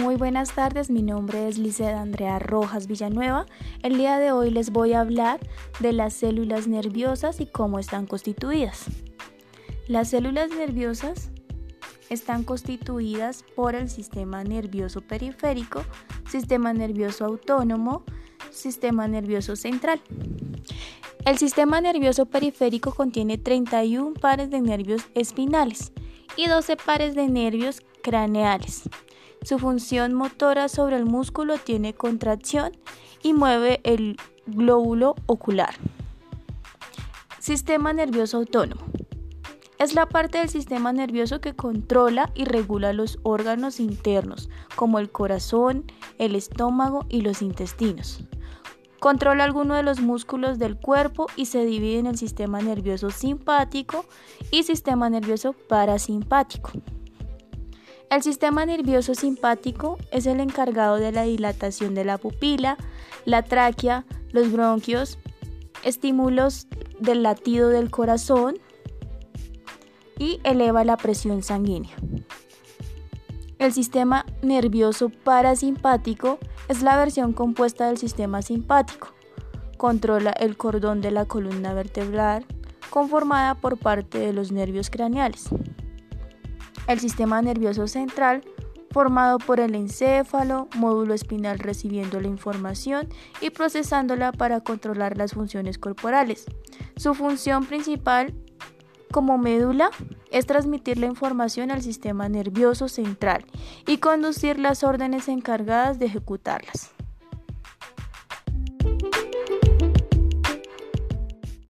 Muy buenas tardes, mi nombre es Liceda Andrea Rojas Villanueva. El día de hoy les voy a hablar de las células nerviosas y cómo están constituidas. Las células nerviosas están constituidas por el sistema nervioso periférico, sistema nervioso autónomo, sistema nervioso central. El sistema nervioso periférico contiene 31 pares de nervios espinales y 12 pares de nervios craneales. Su función motora sobre el músculo tiene contracción y mueve el glóbulo ocular. Sistema nervioso autónomo. Es la parte del sistema nervioso que controla y regula los órganos internos, como el corazón, el estómago y los intestinos. Controla algunos de los músculos del cuerpo y se divide en el sistema nervioso simpático y sistema nervioso parasimpático. El sistema nervioso simpático es el encargado de la dilatación de la pupila, la tráquea, los bronquios, estímulos del latido del corazón y eleva la presión sanguínea. El sistema nervioso parasimpático es la versión compuesta del sistema simpático. Controla el cordón de la columna vertebral conformada por parte de los nervios craneales el sistema nervioso central, formado por el encéfalo, módulo espinal recibiendo la información y procesándola para controlar las funciones corporales. Su función principal como médula es transmitir la información al sistema nervioso central y conducir las órdenes encargadas de ejecutarlas.